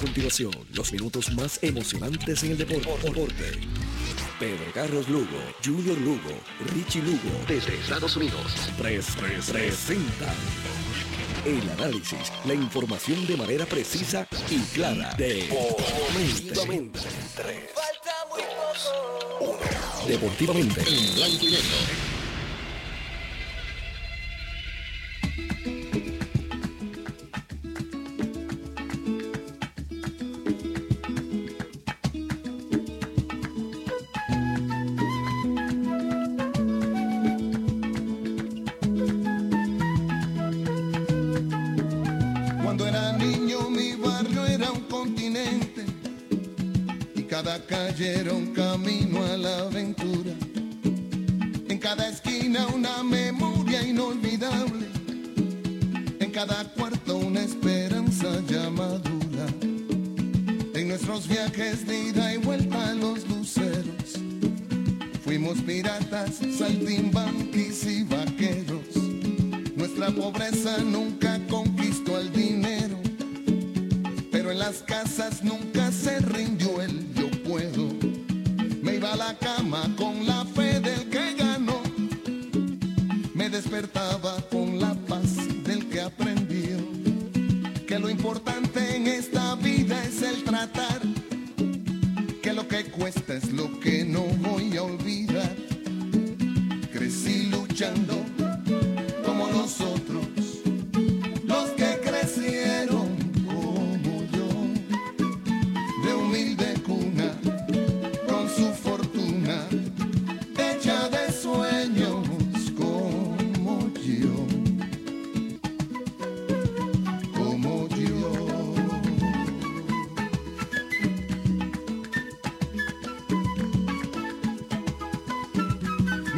continuación los minutos más emocionantes en el deporte. Pedro Carlos Lugo, Junior Lugo, Richie Lugo, desde Estados Unidos. 330. El análisis, la información de manera precisa y clara. De Deportivamente. Falta muy poco. Deportivamente. En blanco.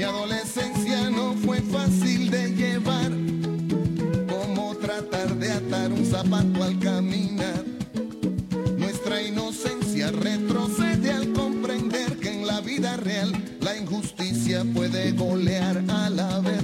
Mi adolescencia no fue fácil de llevar, como tratar de atar un zapato al caminar. Nuestra inocencia retrocede al comprender que en la vida real la injusticia puede golear a la verdad.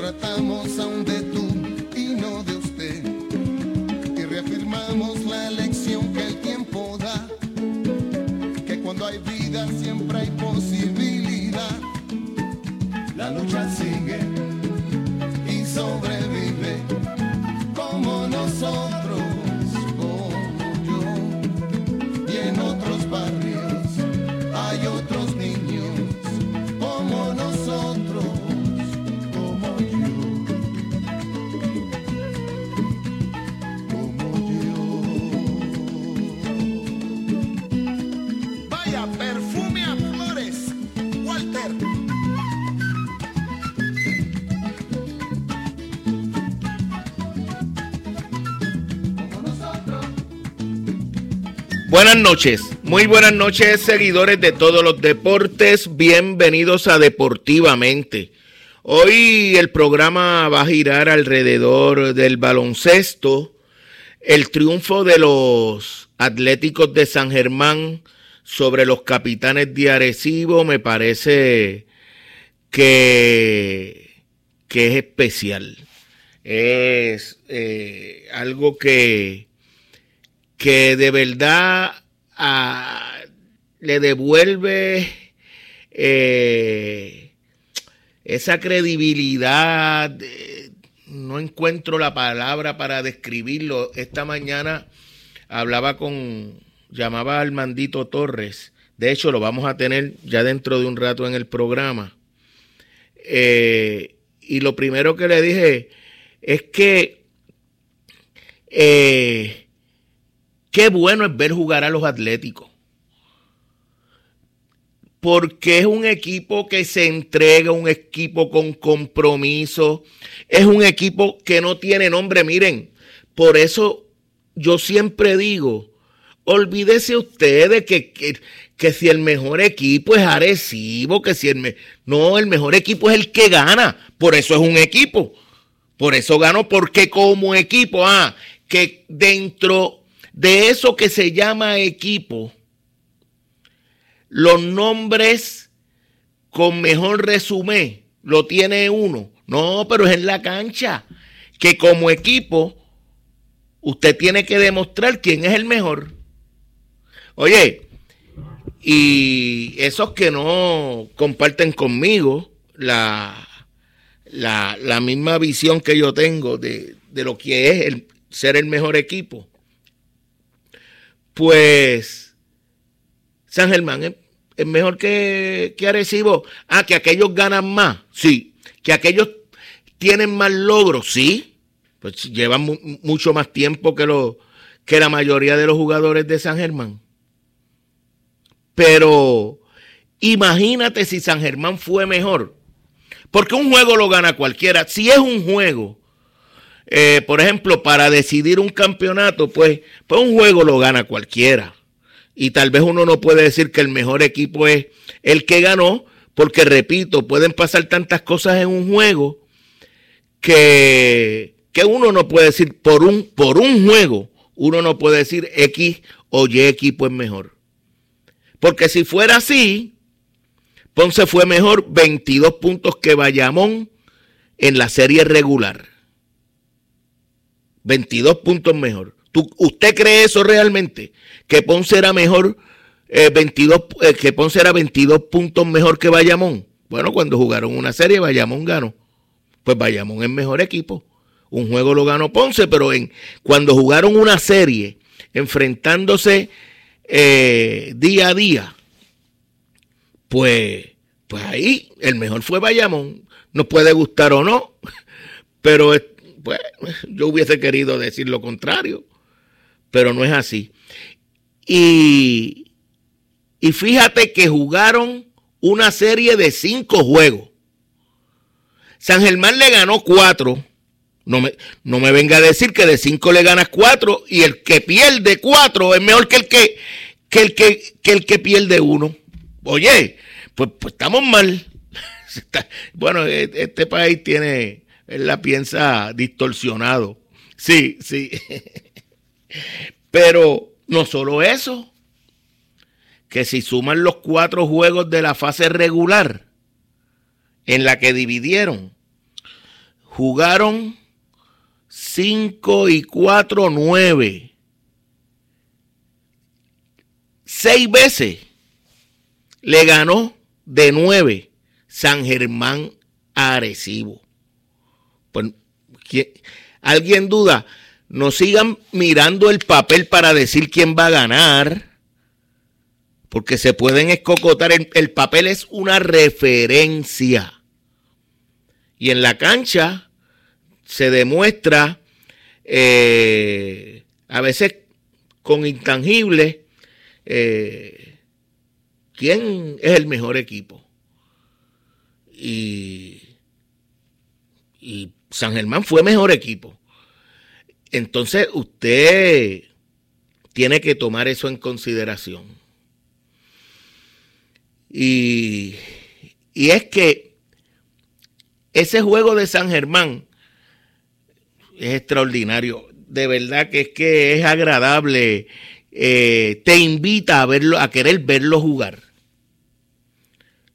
tratamos aún de tú y no de usted. Y reafirmamos la lección que el tiempo da, que cuando hay vida siempre hay posibilidad. La lucha sigue. Buenas noches, muy buenas noches seguidores de todos los deportes, bienvenidos a Deportivamente. Hoy el programa va a girar alrededor del baloncesto, el triunfo de los Atléticos de San Germán sobre los capitanes de Arecibo me parece que, que es especial. Es eh, algo que que de verdad ah, le devuelve eh, esa credibilidad. no encuentro la palabra para describirlo. Esta mañana hablaba con, llamaba al Mandito Torres. De hecho, lo vamos a tener ya dentro de un rato en el programa. Eh, y lo primero que le dije es que eh, qué bueno es ver jugar a los Atléticos. Porque es un equipo que se entrega, un equipo con compromiso, es un equipo que no tiene nombre. Miren, por eso yo siempre digo, olvídese ustedes que, que, que si el mejor equipo es Arecibo, que si el... no, el mejor equipo es el que gana. Por eso es un equipo. Por eso ganó, porque como equipo, ah, que dentro de eso que se llama equipo, los nombres con mejor resumen lo tiene uno. No, pero es en la cancha. Que como equipo, usted tiene que demostrar quién es el mejor. Oye, y esos que no comparten conmigo la, la, misma visión que yo tengo de, lo que es el, ser el mejor equipo, pues San Germán es, mejor que, que, Arecibo. Ah, que aquellos ganan más, sí. Que aquellos tienen más logros, sí. Pues llevan mucho más tiempo que, lo, que la mayoría de los jugadores de San Germán. Pero imagínate si San Germán fue mejor porque un juego lo gana cualquiera. Si es un juego, eh, por ejemplo, para decidir un campeonato, pues, pues un juego lo gana cualquiera. Y tal vez uno no puede decir que el mejor equipo es el que ganó, porque repito, pueden pasar tantas cosas en un juego que, que uno no puede decir por un, por un juego, uno no puede decir X o Y equipo es mejor. Porque si fuera así, Ponce fue mejor 22 puntos que Bayamón en la serie regular. 22 puntos mejor. ¿Usted cree eso realmente? Que Ponce era mejor, 22, eh, eh, que Ponce era 22 puntos mejor que Bayamón. Bueno, cuando jugaron una serie, Bayamón ganó. Pues Bayamón es mejor equipo. Un juego lo ganó Ponce, pero en, cuando jugaron una serie, enfrentándose eh, día a día, pues, pues ahí el mejor fue Bayamón. Nos puede gustar o no, pero pues, yo hubiese querido decir lo contrario, pero no es así. Y, y fíjate que jugaron una serie de cinco juegos. San Germán le ganó cuatro. No me, no me venga a decir que de cinco le ganas cuatro y el que pierde cuatro es mejor que el que, que, el que, que, el que pierde uno. Oye, pues, pues estamos mal. bueno, e, este país tiene, él la piensa distorsionado. Sí, sí. Pero no solo eso, que si suman los cuatro juegos de la fase regular en la que dividieron, jugaron 5 y 4, 9. Seis veces le ganó de 9 San Germán Arecibo. Pues, ¿Alguien duda? No sigan mirando el papel para decir quién va a ganar, porque se pueden escocotar. El, papel es una referencia. Y en la cancha se demuestra eh, a veces con intangibles eh, quién es el mejor equipo. Y, y San Germán fue mejor equipo. Entonces usted tiene que tomar eso en consideración. Y, y es que ese juego de San Germán es extraordinario. De verdad que es que es agradable. Eh, te invita a verlo, a querer verlo jugar.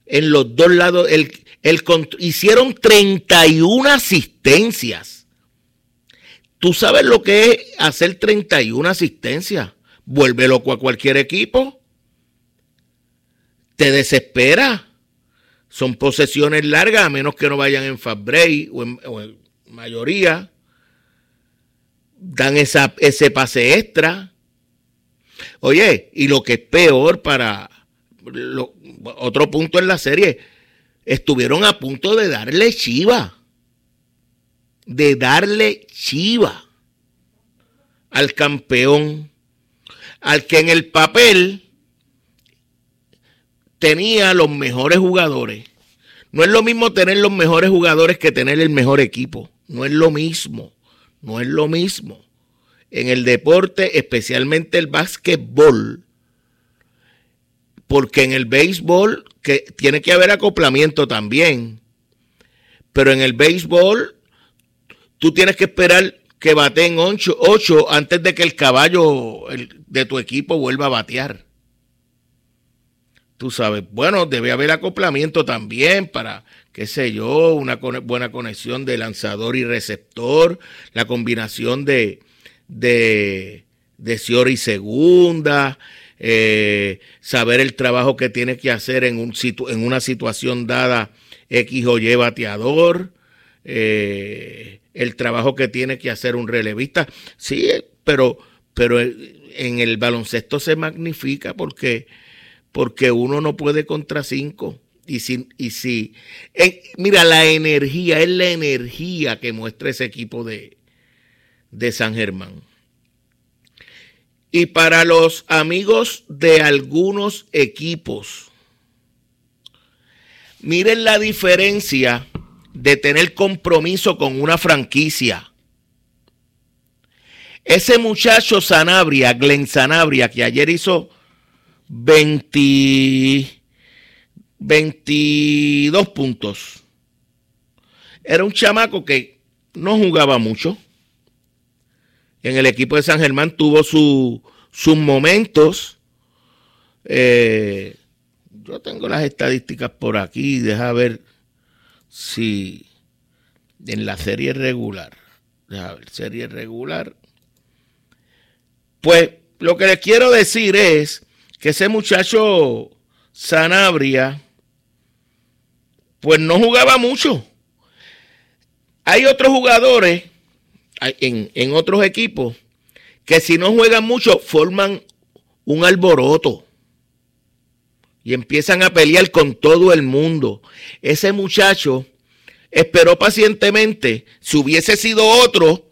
En los dos lados, el, el, hicieron 31 asistencias. ¿Tú sabes lo que es hacer 31 asistencias? Vuelve loco a cualquier equipo. Te desespera. Son posesiones largas, a menos que no vayan en fast o en, mayoría. Dan ese pase extra. Oye, y lo que es peor para otro punto en la serie, estuvieron a punto de darle chiva. De darle chiva al campeón, al que en el papel tenía los mejores jugadores. No es lo mismo tener los mejores jugadores que tener el mejor equipo. No es lo mismo. No es lo mismo. En el deporte, especialmente el básquetbol, porque en el béisbol que tiene que haber acoplamiento también. Pero en el béisbol tú tienes que esperar que baten 8 antes de que el caballo de tu equipo vuelva a batear tú sabes, bueno, debe haber acoplamiento también para, qué sé yo, una buena conexión de lanzador y receptor, la combinación de, de, de y segunda, eh, saber el trabajo que tiene que hacer en, un en una situación dada X o Y bateador, eh, el trabajo que tiene que hacer un relevista. Sí, pero, pero en el baloncesto se magnifica porque porque uno no puede contra cinco. Y si, y si mira, la energía, es la energía que muestra ese equipo de, de San Germán. Y para los amigos de algunos equipos, miren la diferencia de tener compromiso con una franquicia. Ese muchacho Sanabria, Glenn Sanabria, que ayer hizo 20, 22 puntos. Era un chamaco que no jugaba mucho. En el equipo de San Germán tuvo sus momentos. Eh, yo tengo las estadísticas por aquí. Deja ver si en la serie regular. Deja ver, serie regular. Pues lo que les quiero decir es que ese muchacho Sanabria, pues no jugaba mucho. Hay otros jugadores en, en otros equipos que si no juegan mucho forman un alboroto y empiezan a pelear con todo el mundo. Ese muchacho esperó pacientemente. Si hubiese sido otro,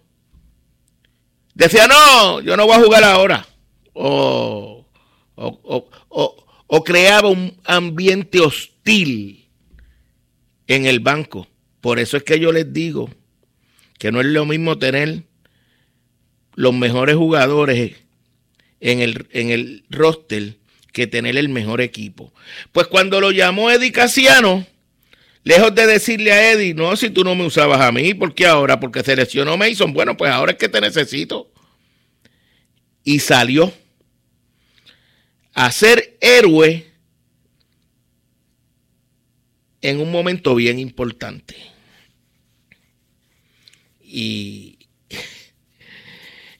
decía, no, yo no voy a jugar ahora. Oh, o, creaba un ambiente hostil en el banco. Por eso es que yo les digo que no es lo mismo tener los mejores jugadores en el, en el roster que tener el mejor equipo. Pues cuando lo llamó Eddie Casiano, lejos de decirle a Eddie, no, si tú no me usabas a mí, ¿por qué ahora? Porque seleccionó Mason. Bueno, pues ahora es que te necesito. Y salió a ser héroe en un momento bien importante. Y,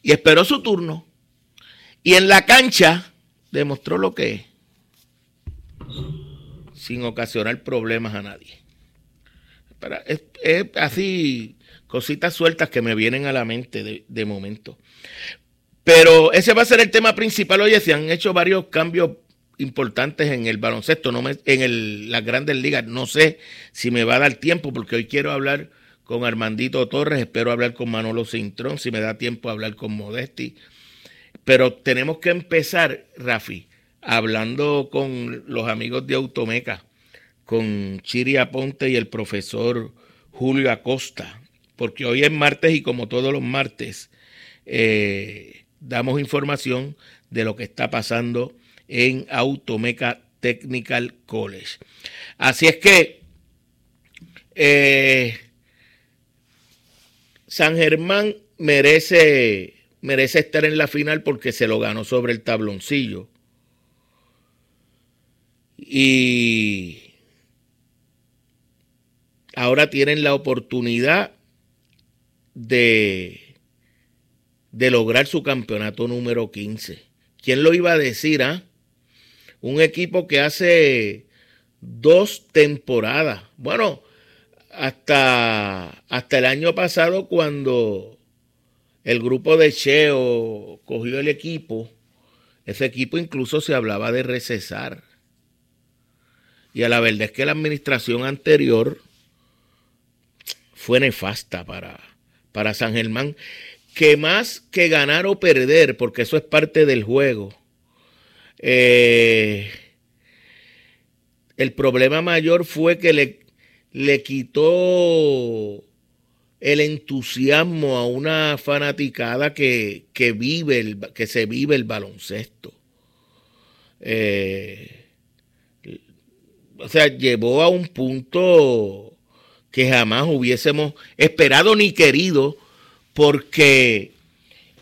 y esperó su turno. Y en la cancha demostró lo que es, sin ocasionar problemas a nadie. es, así, cositas sueltas que me vienen a la mente de, de momento. Pero ese va a ser el tema principal. Oye, se han hecho varios cambios importantes en el baloncesto, no en el, las grandes ligas. No sé si me va a dar tiempo, porque hoy quiero hablar con Armandito Torres, espero hablar con Manolo Cintrón, si me da tiempo a hablar con Modesti. Pero tenemos que empezar, Rafi, hablando con los amigos de Automeca, con Chiri Aponte y el profesor Julio Acosta, porque hoy es martes y como todos los martes, eh, damos información de lo que está pasando en Automeca Technical College. Así es que eh, San Germán merece, merece estar en la final porque se lo ganó sobre el tabloncillo. Y ahora tienen la oportunidad de, de lograr su campeonato número 15. ¿Quién lo iba a decir? Ah? Un equipo que hace dos temporadas. Bueno, hasta, hasta el año pasado cuando el grupo de Cheo cogió el equipo, ese equipo incluso se hablaba de recesar. Y a la verdad es que la administración anterior fue nefasta para, para San Germán, que más que ganar o perder, porque eso es parte del juego, eh, el problema mayor fue que le, le quitó el entusiasmo a una fanaticada que, que vive el, que se vive el baloncesto. Eh, o sea, llevó a un punto que jamás hubiésemos esperado ni querido, porque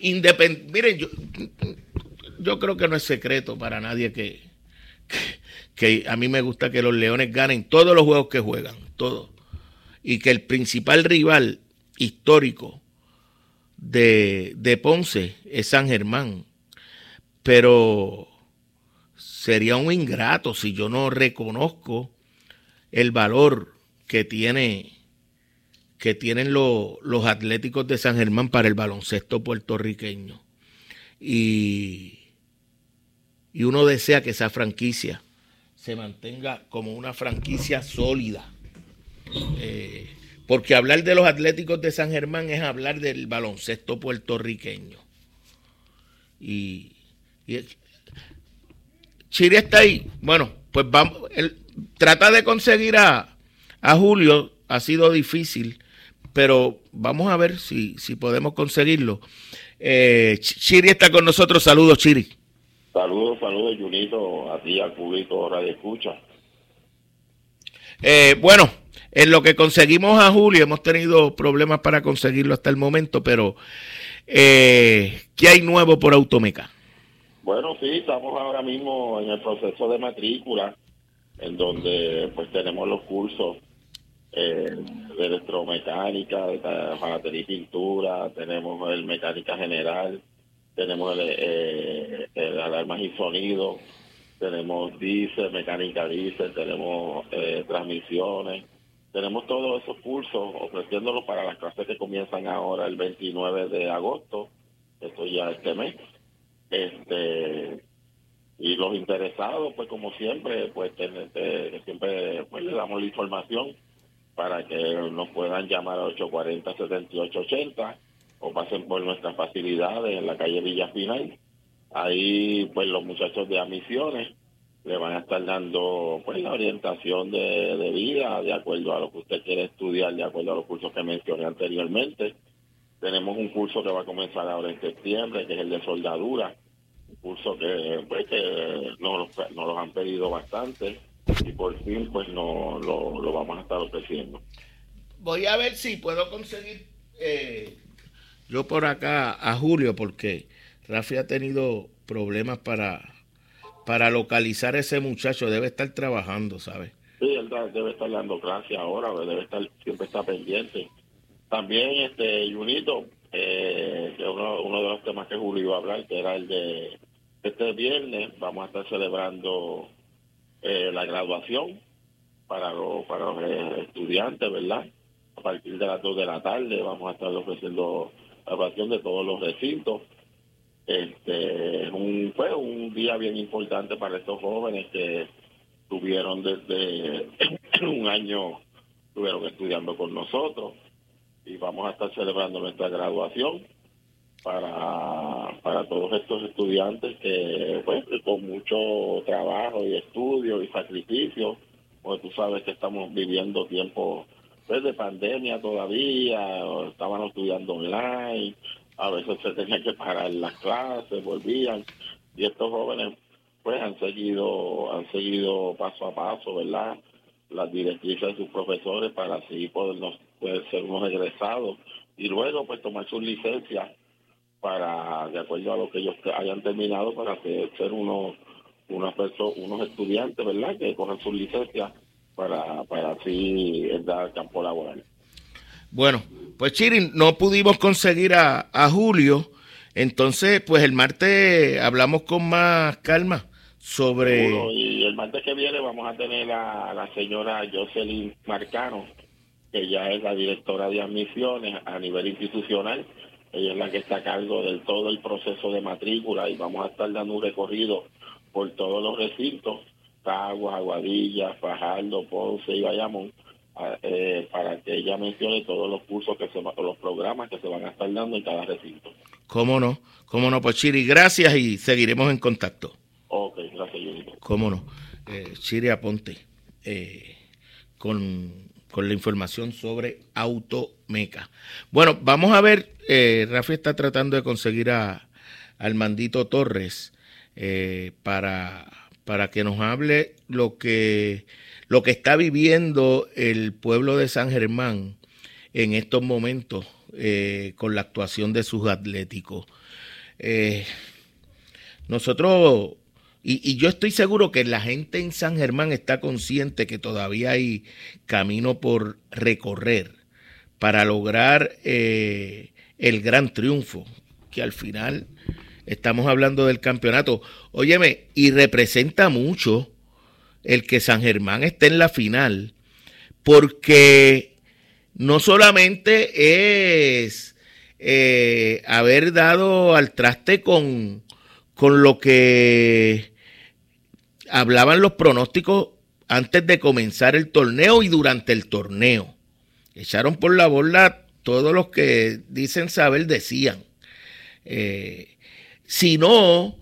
miren, yo, yo creo que no es secreto para nadie que, a mí me gusta que los Leones ganen todos los juegos que juegan, todos. Y que el principal rival histórico de, de Ponce es San Germán. Pero sería un ingrato si yo no reconozco el valor que tiene que tienen los atléticos de San Germán para el baloncesto puertorriqueño. Y, y uno desea que esa franquicia se mantenga como una franquicia sólida. Eh, porque hablar de los Atléticos de San Germán es hablar del baloncesto puertorriqueño. Y, Chile está ahí. Bueno, pues vamos. trata de conseguir a, a Julio ha sido difícil, pero vamos a ver si, si podemos conseguirlo. Eh, Chiri está con nosotros. Saludos, Chiri. Saludos, saludos, Junito, a ti, al público Radio Escucha. Eh, bueno, en lo que conseguimos a Julio, hemos tenido problemas para conseguirlo hasta el momento, pero eh, ¿qué hay nuevo por Automeca? Bueno, sí, estamos ahora mismo en el proceso de matrícula, en donde pues tenemos los cursos eh, de electromecánica, de jalatería y pintura, tenemos el mecánica general, tenemos el, eh, alarmas y sonido, tenemos diésel, mecánica diésel, tenemos eh, transmisiones, tenemos todos esos cursos ofreciéndolos para las clases que comienzan ahora el 29 de agosto, esto ya este mes. Este, y los interesados, pues como siempre, pues siempre pues, le damos la información para que nos puedan llamar a 840-7880 o pasen por nuestras facilidades en la calle Villa Final. Ahí, pues los muchachos de admisiones le van a estar dando pues la orientación de, vida de acuerdo a lo que usted quiere estudiar, de acuerdo a los cursos que mencioné anteriormente. Tenemos un curso que va a comenzar ahora en septiembre, que es el de soldadura, un curso que pues que nos, los han pedido bastante y por fin pues no lo, vamos a estar ofreciendo. Voy a ver si puedo conseguir eh, yo por acá a Julio porque Rafi ha tenido problemas para para localizar ese muchacho, debe estar trabajando, ¿sabes? Sí, él debe estar dando clase ahora, debe estar siempre está pendiente. También este Junito, eh, que uno, uno de los temas que Julio iba a hablar, que era el de este viernes, vamos a estar celebrando eh, la graduación para los, para los eh, estudiantes, ¿verdad? A partir de las 2 de la tarde vamos a estar ofreciendo la graduación de todos los recintos. Este es un, fue un día bien importante para estos jóvenes que tuvieron desde un año, estuvieron estudiando con nosotros y vamos a estar celebrando nuestra graduación para, para todos estos estudiantes que pues con mucho trabajo y estudio y sacrificio, porque tú sabes que estamos viviendo tiempos pues, de pandemia todavía, estaban estudiando online, a veces se tenían que parar las clases, volvían, y estos jóvenes pues han seguido, han seguido paso a paso, ¿verdad? las directrices de sus profesores para así podernos poder ser unos egresados y luego pues tomar sus licencias para, de acuerdo a lo que ellos hayan terminado, para ser unos, unos, unos estudiantes, ¿verdad?, que cojan sus licencias para, para así dar campo laboral. Bueno, pues Chiri, no pudimos conseguir a, a Julio, entonces pues el martes hablamos con más calma sobre... y el martes que viene vamos a tener a la señora Jocelyn Marcano, que ya es la directora de admisiones a nivel institucional. Ella es la que está a cargo de todo el proceso de matrícula y vamos a estar dando un recorrido por todos los recintos, Caguas, Aguadilla, Fajardo, Ponce y Bayamón, eh, para que ella mencione todos los cursos, que se los programas que se van a estar dando en cada recinto. ¿Cómo no? ¿Cómo no? Pues Chiri, gracias y seguiremos en contacto. Ok, gracias, ¿Cómo no? Eh, Chiri Aponte, eh, con con la información sobre Automeca. Bueno, vamos a ver, Rafi está tratando de conseguir a Armandito Torres para, para que nos hable lo que, lo que está viviendo el pueblo de San Germán en estos momentos eh, con la actuación de sus atléticos. Eh, nosotros y, yo estoy seguro que la gente en San Germán está consciente que todavía hay camino por recorrer para lograr eh, el gran triunfo, que al final estamos hablando del campeonato. Óyeme, y representa mucho el que San Germán esté en la final, porque no solamente es eh, haber dado al traste con, con lo que hablaban los pronósticos antes de comenzar el torneo y durante el torneo. Echaron por la borda todos los que dicen saber decían. Eh, sino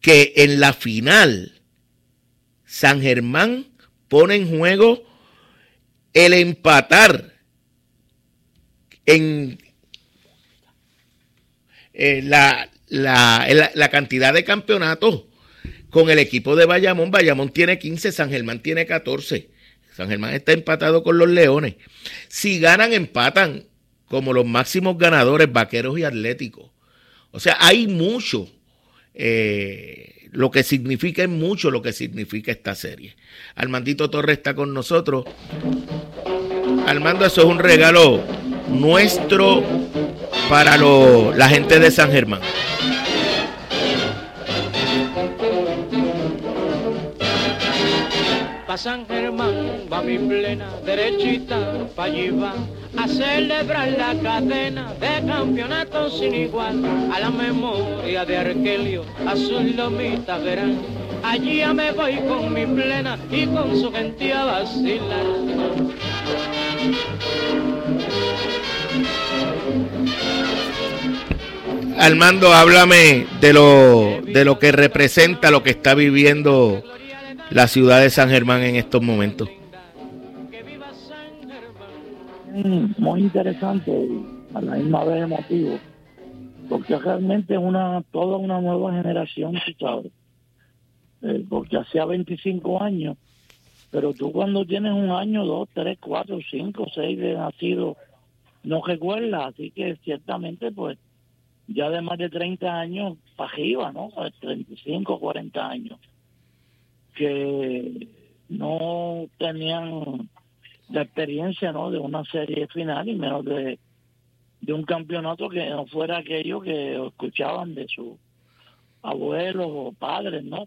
que en la final San Germán pone en juego el empatar en eh, la, la, la, cantidad de campeonatos con el equipo de Bayamón. Bayamón tiene 15, San Germán tiene 14. San Germán está empatado con los Leones. Si ganan, empatan como los máximos ganadores, vaqueros y atléticos. O sea, hay mucho, eh, lo que significa es mucho lo que significa esta serie. Armandito Torres está con nosotros. Armando, eso es un regalo nuestro para la gente de San Germán. San Germán va mi plena derechita, pa' allí va a celebrar la cadena de campeonatos sin igual. A la memoria de Arquelio, a sus lomitas verán. Allí ya me voy con mi plena y con su gente a vacilar. Armando, háblame de lo, de lo que representa lo que está viviendo la ciudad de San Germán en estos momentos? Mm, muy interesante a la misma vez emotivo, porque realmente es una toda una nueva generación, sabes, eh, porque hacía 25 años, pero tú cuando tienes un año, dos, tres, cuatro, cinco, seis de nacido, no recuerdas, así que ciertamente pues ya de más de 30 años para arriba, ¿no? 35, 40 años que no tenían la experiencia ¿no? de una serie final y menos de, de un campeonato que no fuera aquello que escuchaban de sus abuelos o padres, ¿no?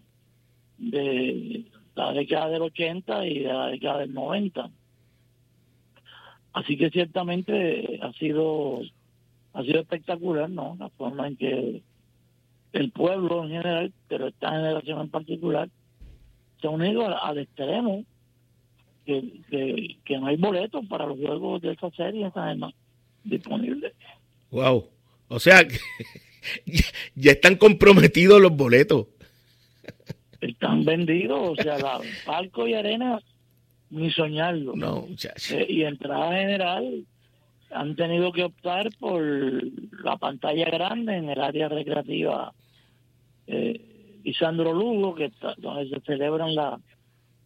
De la década del 80 y de la década del 90. Así que ciertamente ha sido ha sido espectacular, ¿no? La forma en que el pueblo en general, pero esta generación en particular, unido al, extremo que, que, no hay boletos para los juegos de esa serie además disponibles. Wow. O sea, ya están comprometidos los boletos. Están vendidos, o sea, la, palco y arena, ni soñarlo. No, eh, y entrada general, han tenido que optar por la pantalla grande en el área recreativa. Eh, y Sandro Lugo, que donde se celebran las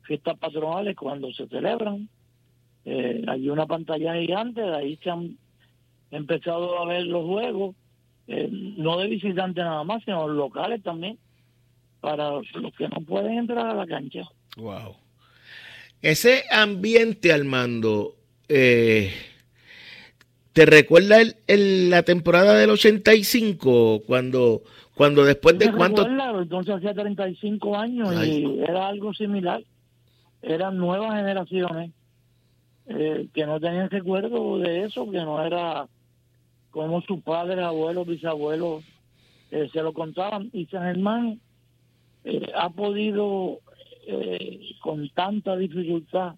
fiestas patronales cuando se celebran. Eh, hay una pantalla gigante, de ahí se han empezado a ver los juegos, eh, no de visitantes nada más, sino locales también, para los que no pueden entrar a la cancha. Wow. Ese ambiente, Armando, eh, ¿te recuerda el, la temporada del 85 cuando cuando después de cuánto entonces hacía 35 años y era algo similar. Eran nuevas generaciones eh, que no tenían recuerdo de eso que no era como sus padres abuelos bisabuelos eh, se lo contaban. Y San Germán eh, ha podido con tanta dificultad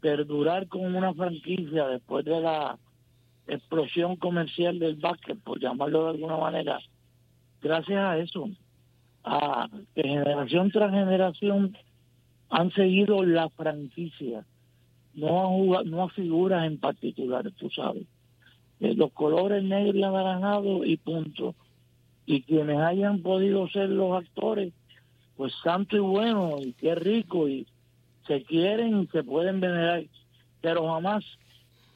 perdurar con una franquicia después de la explosión comercial del básquet, por llamarlo de alguna manera, gracias a eso, a que generación tras generación han seguido la franquicia, no a, no a figuras en particular, tú sabes. Eh, los colores negros y anaranjados y punto. Y quienes hayan podido ser los actores, pues santo y bueno, y qué rico, y se quieren y se pueden venerar, pero jamás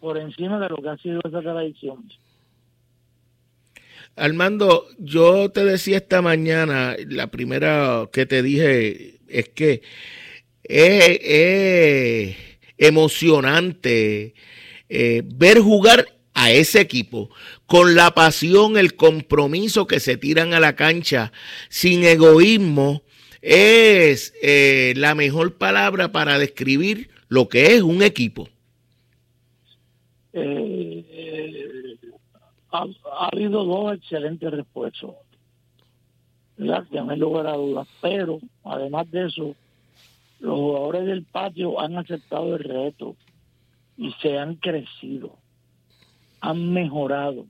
por encima de lo que ha sido esa tradición. Armando, yo te decía esta mañana, la primera que te dije es que es, emocionante eh, ver jugar a ese equipo con la pasión, el compromiso que se tiran a la cancha, sin egoísmo, es eh, la mejor palabra para describir lo que es un equipo. Eh, ha, habido dos excelentes refuerzos, ¿verdad? que no dudas, pero además de eso, los jugadores del patio han aceptado el reto y se han crecido, han mejorado.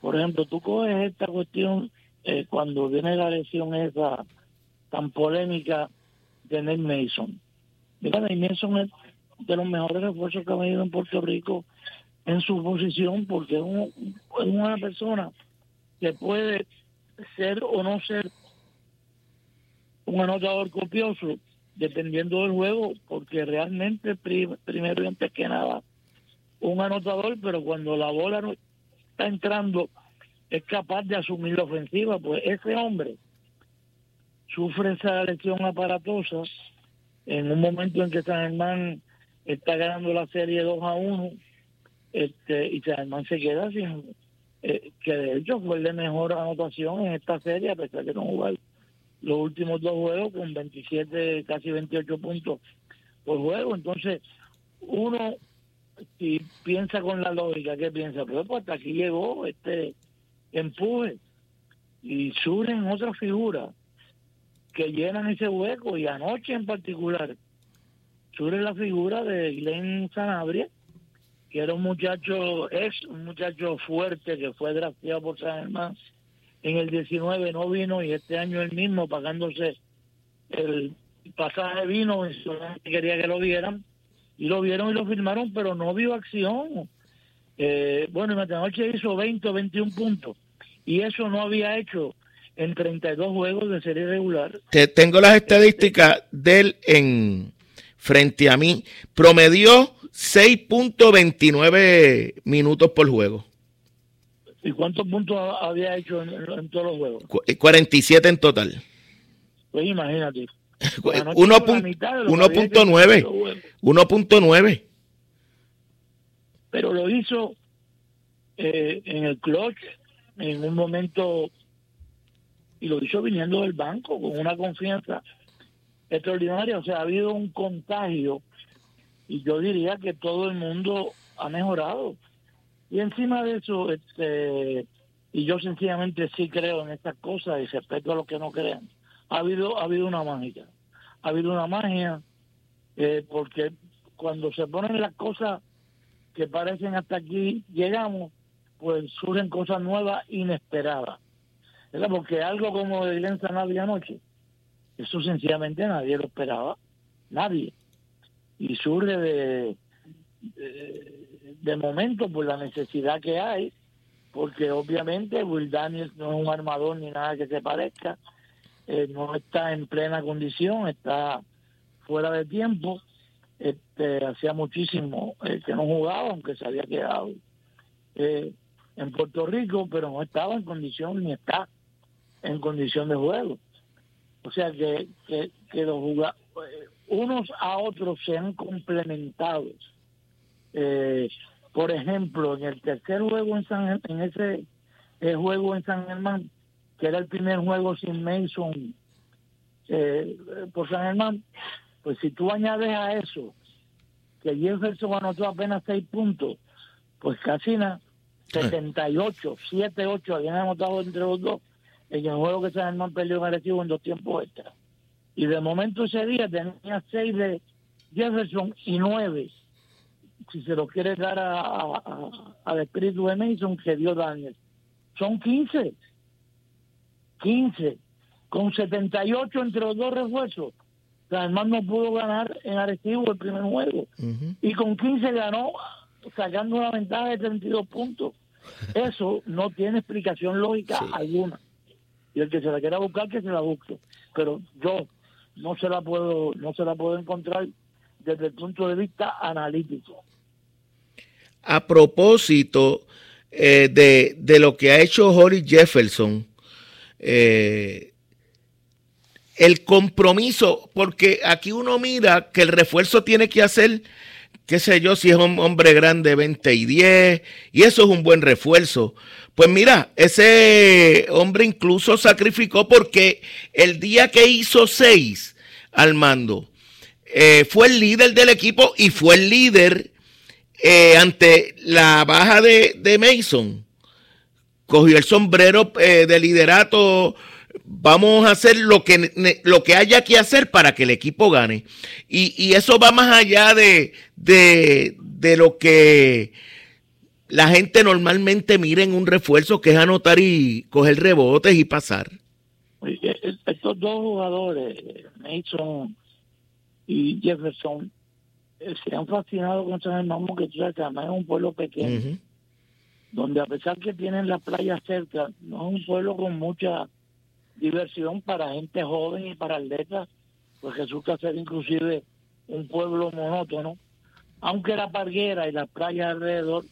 Por ejemplo, tú coges esta cuestión eh, cuando viene la lesión esa tan polémica de Ned Mason. Mira, Ned Mason es de los mejores refuerzos que ha venido en Puerto Rico en su posición porque es, una persona que puede ser o no ser un anotador copioso dependiendo del juego porque realmente primero y antes que nada un anotador pero cuando la bola no está entrando es capaz de asumir la ofensiva pues ese hombre sufre esa lesión aparatosa. En un momento en que San Germán está ganando la serie 2 a 1 este, y Germán se queda sin eh, que de hecho fue el de mejor anotación en esta serie a pesar de no jugar los últimos dos juegos con 27 casi 28 puntos por juego. Entonces uno si piensa con la lógica que piensa pues, pues hasta aquí llegó este empuje. Y surgen otras figuras que llenan ese hueco y anoche en particular surge la figura de Glenn Sanabria, que era un muchacho, es un muchacho fuerte que fue drafteado por San Germán en el 19, no vino y este año él mismo pagándose el pasaje vino y quería que lo vieran y lo vieron y lo firmaron, pero no vio acción. Eh, bueno, en noche hizo 20 o 21 puntos y eso no había hecho en 32 juegos de serie regular. Te tengo las estadísticas del en frente a mí. Promedió 6.29 minutos por juego. ¿Y cuántos puntos había hecho en, todos los juegos? 47 en total. Pues imagínate. 1.9. 1.9. Pero lo hizo eh, en el clutch, en un momento y lo hizo viniendo del banco con una confianza extraordinaria. O sea, ha habido un contagio y yo diría que todo el mundo ha mejorado. Y encima de eso, este, y yo sencillamente sí creo en estas cosas y respeto a los que no crean, ha habido, ha habido una magia. Ha habido una magia eh, porque cuando se ponen las cosas que parecen hasta aquí llegamos, pues surgen cosas nuevas, inesperadas. Porque algo como de Glenn Sanabria anoche, eso sencillamente nadie lo esperaba, nadie. Y surge de, de, momento por la necesidad que hay, porque obviamente Will Daniels no es un armador ni nada que se parezca, eh, no está en plena condición, está fuera de tiempo, este, hacía muchísimo eh, que no jugaba, aunque se había quedado eh, en Puerto Rico, pero no estaba en condición ni está en condición de juego. O sea que, que, que los unos a otros se han complementado. Eh, por ejemplo, en el tercer juego en San en ese eh, juego en San Germán, que era el primer juego sin Mason eh, por San Germán, pues si tú añades a eso que Jefferson anotó apenas seis puntos, pues casi nada, 78, 7, 8 habían anotado entre los dos en el juego que San Germán perdió en en dos tiempos extra. Y de momento ese día tenía seis de Jefferson y nueve, si se lo quiere dar al espíritu de Mason, que dio Daniel. Son 15. 15. Con 78 entre los dos refuerzos. Además no pudo ganar en Arecibo el primer juego. Y con 15 ganó sacando una ventaja de 32 puntos. Eso no tiene explicación lógica alguna. Y el que se la quiera buscar, que se la busque. Pero yo no se la puedo, no se la puedo encontrar desde el punto de vista analítico. A propósito eh, de, de, lo que ha hecho Holly Jefferson, eh, el compromiso, porque aquí uno mira que el refuerzo tiene que hacer, qué sé yo, si es un hombre grande 20 y 10, y eso es un buen refuerzo. Pues mira, ese hombre incluso sacrificó porque el día que hizo 6 al mando, eh, fue el líder del equipo y fue el líder eh, ante la baja de, de, Mason. Cogió el sombrero eh, de liderato vamos a hacer lo que, lo que haya que hacer para que el equipo gane. Y, y eso va más allá de, de, de, lo que la gente normalmente mira en un refuerzo, que es anotar y coger rebotes y pasar. Estos dos jugadores, Mason y Jefferson, eh, se han fascinado con San Germán que tú sabes que además es un pueblo pequeño, donde a pesar que tienen la playa cerca, no es un pueblo con mucha diversión para gente joven y para atletas, pues resulta ser inclusive un pueblo monótono, aunque la parguera y las playas alrededor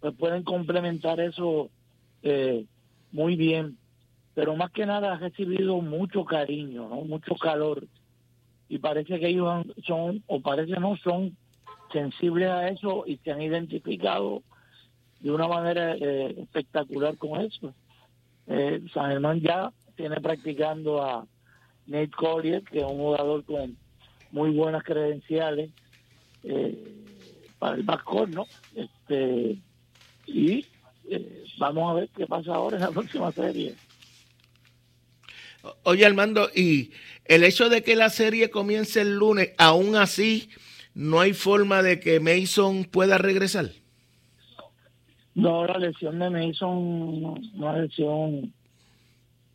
pues pueden complementar eso eh, muy bien, pero más que nada ha recibido mucho cariño, ¿no? mucho calor, y parece que ellos son, o parece no, son sensibles a eso y se han identificado de una manera eh, espectacular con eso. Eh, San Germán ya tiene practicando a Nate Collier, que es un jugador con muy buenas credenciales eh, para el backcourt, ¿no? Este, y eh, vamos a ver qué pasa ahora en la próxima serie. Oye, Armando, y el hecho de que la serie comience el lunes, aún así, ¿no hay forma de que Mason pueda regresar? No, la lesión de Mason, no es lesión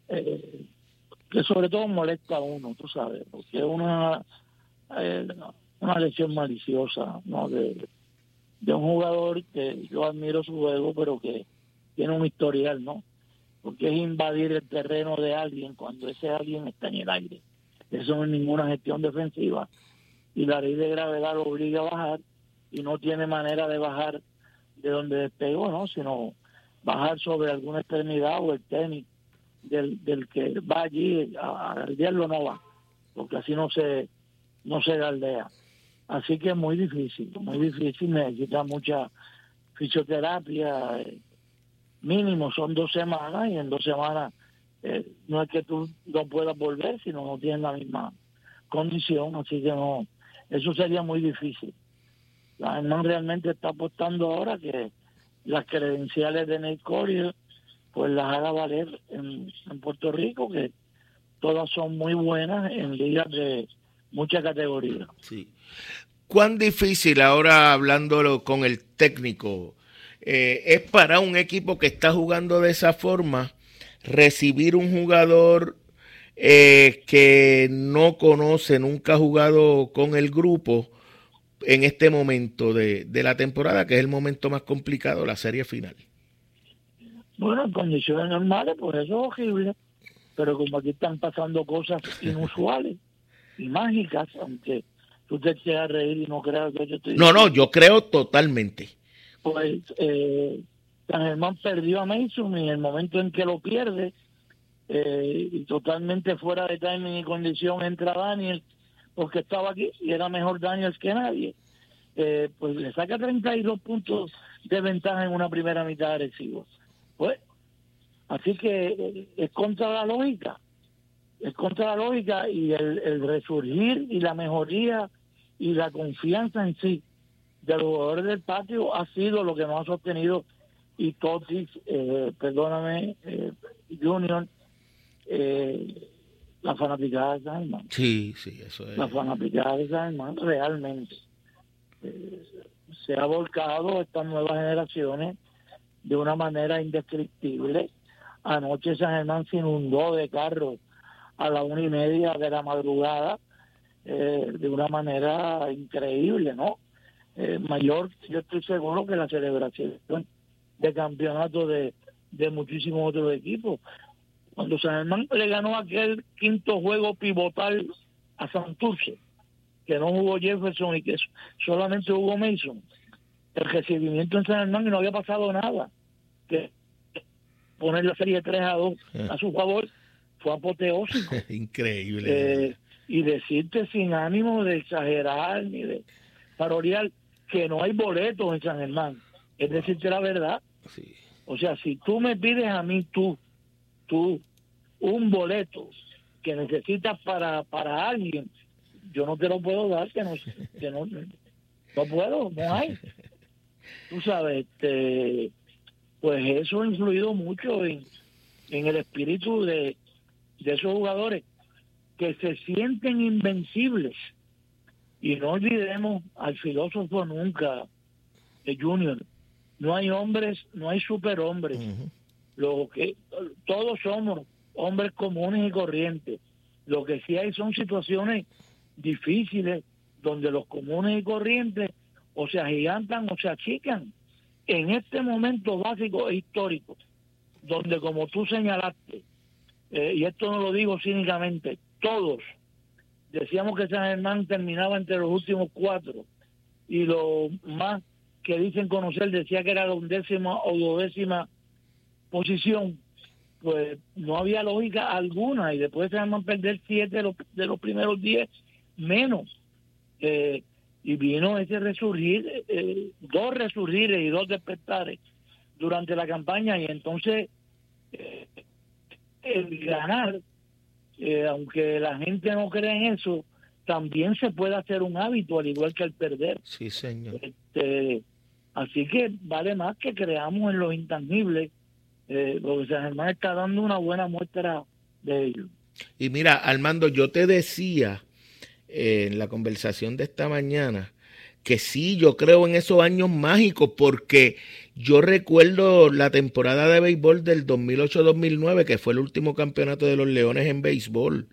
eh, que sobre todo molesta a uno, tú sabes, porque es una, eh, una lesión maliciosa, ¿no? De, de un jugador que yo admiro su juego, pero que tiene un historial, ¿no? Porque es invadir el terreno de alguien cuando ese alguien está en el aire. Eso no es ninguna gestión defensiva. Y la ley de gravedad lo obliga a bajar y no tiene manera de bajar de donde despegó, ¿no? Sino bajar sobre alguna extremidad o el tenis del, del que va allí a aldearlo no va, porque así no se, no se aldea. Así que es muy difícil, muy difícil, necesita mucha fisioterapia, eh, mínimo son dos semanas y en dos semanas eh, no es que tú no puedas volver, sino no tienes la misma condición, así que no, eso sería muy difícil. La hermana realmente está apostando ahora que las credenciales de Nate pues las haga valer en, Puerto Rico, que todas son muy buenas en ligas de mucha categoría. Sí. ¿Cuán difícil ahora hablándolo con el técnico eh, es para un equipo que está jugando de esa forma recibir un jugador eh, que no conoce, nunca ha jugado con el grupo en este momento de, de la temporada, que es el momento más complicado, la serie final? Bueno, en condiciones normales, pues eso es horrible. Pero como aquí están pasando cosas inusuales, y mágicas, aunque tú te quieras reír y no creas que yo estoy No, no, yo creo totalmente. Pues eh, San Germán perdió a Mason y en el momento en que lo pierde, eh, y totalmente fuera de timing y condición entra Daniel, porque estaba aquí y era mejor Daniel que nadie. Eh, pues le saca 32 puntos de ventaja en una primera mitad agresiva. Pues, así que eh, es contra la lógica, es contra la lógica y el, el resurgir y la mejoría y la confianza en sí de los jugadores del patio ha sido lo que nos ha sostenido y Totis, eh, perdóname, eh, Junior, eh, la fanaticada de San Germán. Sí, sí, eso es. La fanaticada de San Germán realmente eh, se ha volcado estas nuevas generaciones de una manera indescriptible. Anoche San Germán se inundó de carros a la una y media de la madrugada eh, de una manera increíble, ¿no? Eh, mayor, yo estoy seguro que la celebración de campeonato de, de muchísimos otros equipos. Cuando San Germán le ganó aquel quinto juego pivotal a Santurce, que no jugó Jefferson y que solamente jugó Mason, el recibimiento en San Germán y no había pasado nada. Que poner la serie 3 a 2 a su favor fue apoteósico. Increíble. Eh, y decirte sin ánimo de exagerar ni de parorear que no hay boletos en San Germán. Es decirte la verdad. Sí. O sea, si tú me pides a mí, tú, tú, un boleto que necesitas para, para alguien, yo no te lo puedo dar, que no, que no, no puedo, no hay. Tú sabes, este, pues eso ha influido mucho en, en el espíritu de, de esos jugadores que se sienten invencibles. Y no olvidemos al filósofo nunca, de Junior, no hay hombres, no hay superhombres. Lo que todos somos hombres comunes y corrientes. Lo que sí hay son situaciones difíciles donde los comunes y corrientes o se agigantan o se achican. En este momento básico e histórico, donde como tú señalaste, eh, y esto no lo digo cínicamente, todos decíamos que San Germán terminaba entre los últimos cuatro y lo más que dicen conocer decía que era la undécima o duodécima posición, pues no había lógica alguna y después van a perder siete de los, de los primeros diez menos. Eh, y vino ese resurgir, eh, dos resurgires y dos despertares durante la campaña y entonces eh, el ganar, eh, aunque la gente no cree en eso, también se puede hacer un hábito al igual que el perder. Sí, señor. Este, Así que vale más que creamos en los intangibles, eh, porque San Germán está dando una buena muestra de ello. Y mira, Armando, yo te decía en la conversación de esta mañana que sí, yo creo en esos años mágicos, porque yo recuerdo la temporada de béisbol del 2008-2009, que fue el último campeonato de los Leones en béisbol,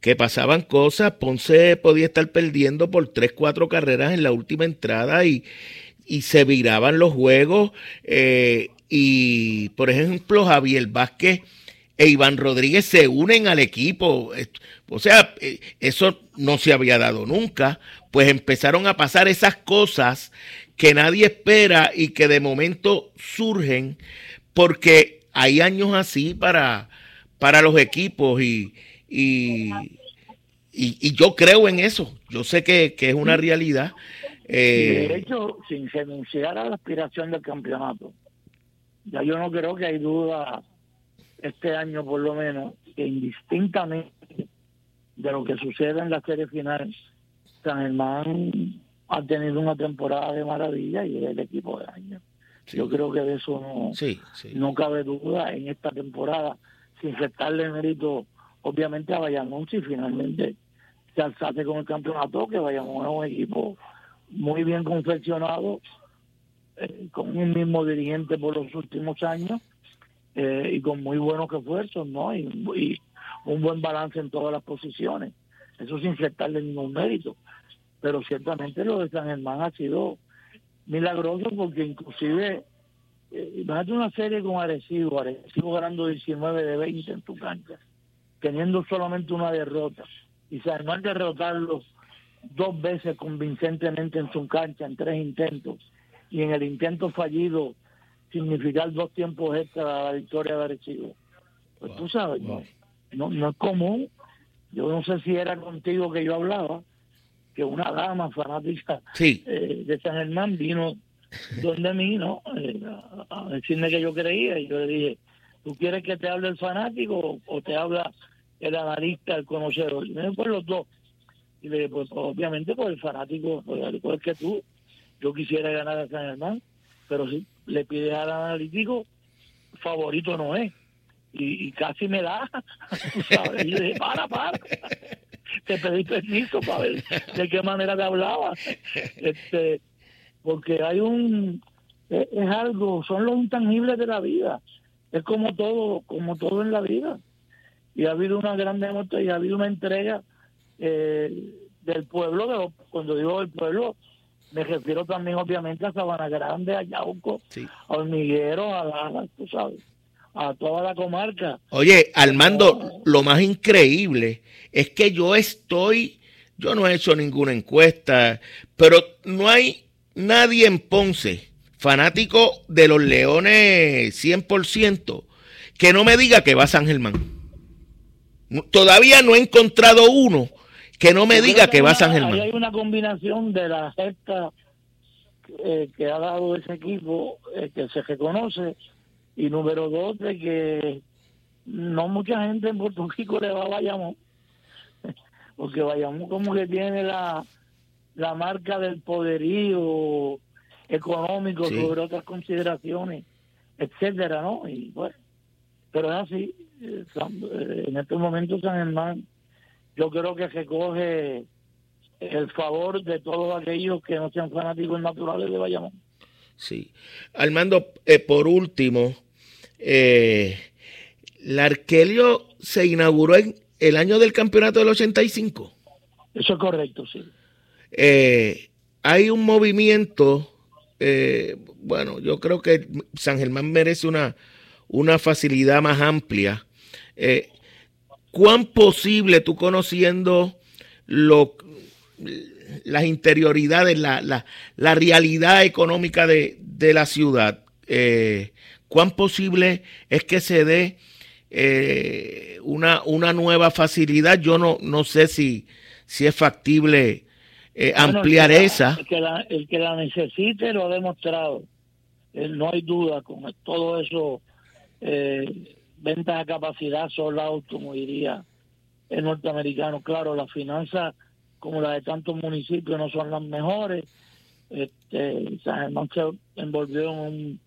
que pasaban cosas, Ponce podía estar perdiendo por tres, cuatro carreras en la última entrada y, y se viraban los juegos. Eh, y, por ejemplo, Javier Vázquez e Iván Rodríguez se unen al equipo. O sea, eh, eso no se había dado nunca. Pues empezaron a pasar esas cosas que nadie espera y que de momento surgen porque hay años así para, para los equipos y, y, y, y yo creo en eso. Yo sé que, que es una realidad. Eh, de hecho, sin renunciar a la aspiración del campeonato, ya yo no creo que hay duda este año por lo menos que indistintamente de lo que sucede en la serie final, San Germán ha tenido una temporada de maravilla y es el equipo de año. Sí. Yo creo que de eso no, sí, sí. no cabe duda en esta temporada, sin restarle mérito obviamente a Bayamón si finalmente se alzase con el campeonato, que Bayamón es un equipo muy bien confeccionado, eh, con un mismo dirigente por los últimos años eh, y con muy buenos esfuerzos, ¿no? Y, y, un buen balance en todas las posiciones. Eso sin restarle ningún mérito. Pero ciertamente lo de San Germán ha sido milagroso porque inclusive, eh, imagínate una serie con Arecibo, Arecibo ganando 19 de 20 en tu cancha, teniendo solamente una derrota y San Germán derrotarlos dos veces convincentemente en su cancha en tres intentos y en el intento fallido significar dos tiempos extra a la victoria de Arecibo. Pues tú sabes, no, no, es común. Yo no sé si era contigo que yo hablaba, que una dama fanática eh, de San Germán vino donde mí, ¿no? Eh, a decirme que yo creía y yo le dije, ¿tú quieres que te hable el fanático o, te habla el analista, el conocedor? Y me dijo, pues los dos. Y le dije, pues, obviamente, pues el fanático, pues, pues que tú, yo quisiera ganar a San Germán, pero si le pides al analítico, favorito no es. Y, casi me da, ¿sabes? Y yo dije, para, para. Te pedí permiso para ver de qué manera te hablaba. Este, porque hay un, es, algo, son los intangibles de la vida. Es como todo, como todo en la vida. Y ha habido una gran demostración y ha habido una entrega eh, del pueblo, cuando digo del pueblo, me refiero también obviamente a Sabana Grande, a Yauco, a Hormiguero, a la, tú sabes, a toda la comarca. Oye, Armando, lo más increíble es que yo estoy, yo no he hecho ninguna encuesta, pero no hay nadie en Ponce, fanático de los Leones 100%, que no me diga que va a San Germán. Todavía no he encontrado uno que no me diga que, va a San Germán. Hay una combinación de la gesta eh, que ha dado ese equipo eh, que se reconoce y número dos de que no mucha gente en Puerto Rico le va a Bayamón porque Bayamón como que tiene la la marca del poderío económico sobre otras consideraciones, etcétera, ¿no? Y bueno, pero es así. Eh, en estos momentos San Germán, yo creo que recoge el favor de todos aquellos que no sean fanáticos naturales de Bayamón. Sí. Armando, eh, por último, eh, la Arquelio se inauguró en el año del campeonato del 85. Eso es correcto, sí. Eh, hay un movimiento, eh, bueno, yo creo que San Germán merece una, una facilidad más amplia. Eh, ¿Cuán posible tú conociendo lo, las interioridades, la, la, la realidad económica de, de la ciudad, cuán posible es que se dé una, una nueva facilidad? Yo no, no sé si, si es factible eh, ampliar esa. El que, la, el que la necesite lo ha demostrado. Eh, no hay duda con todo eso. Eh, ventas a capacidad out, como diría el norteamericano. Claro, las finanzas, como las de tantos municipios, no son las mejores. Este, San Germán se envolvió en un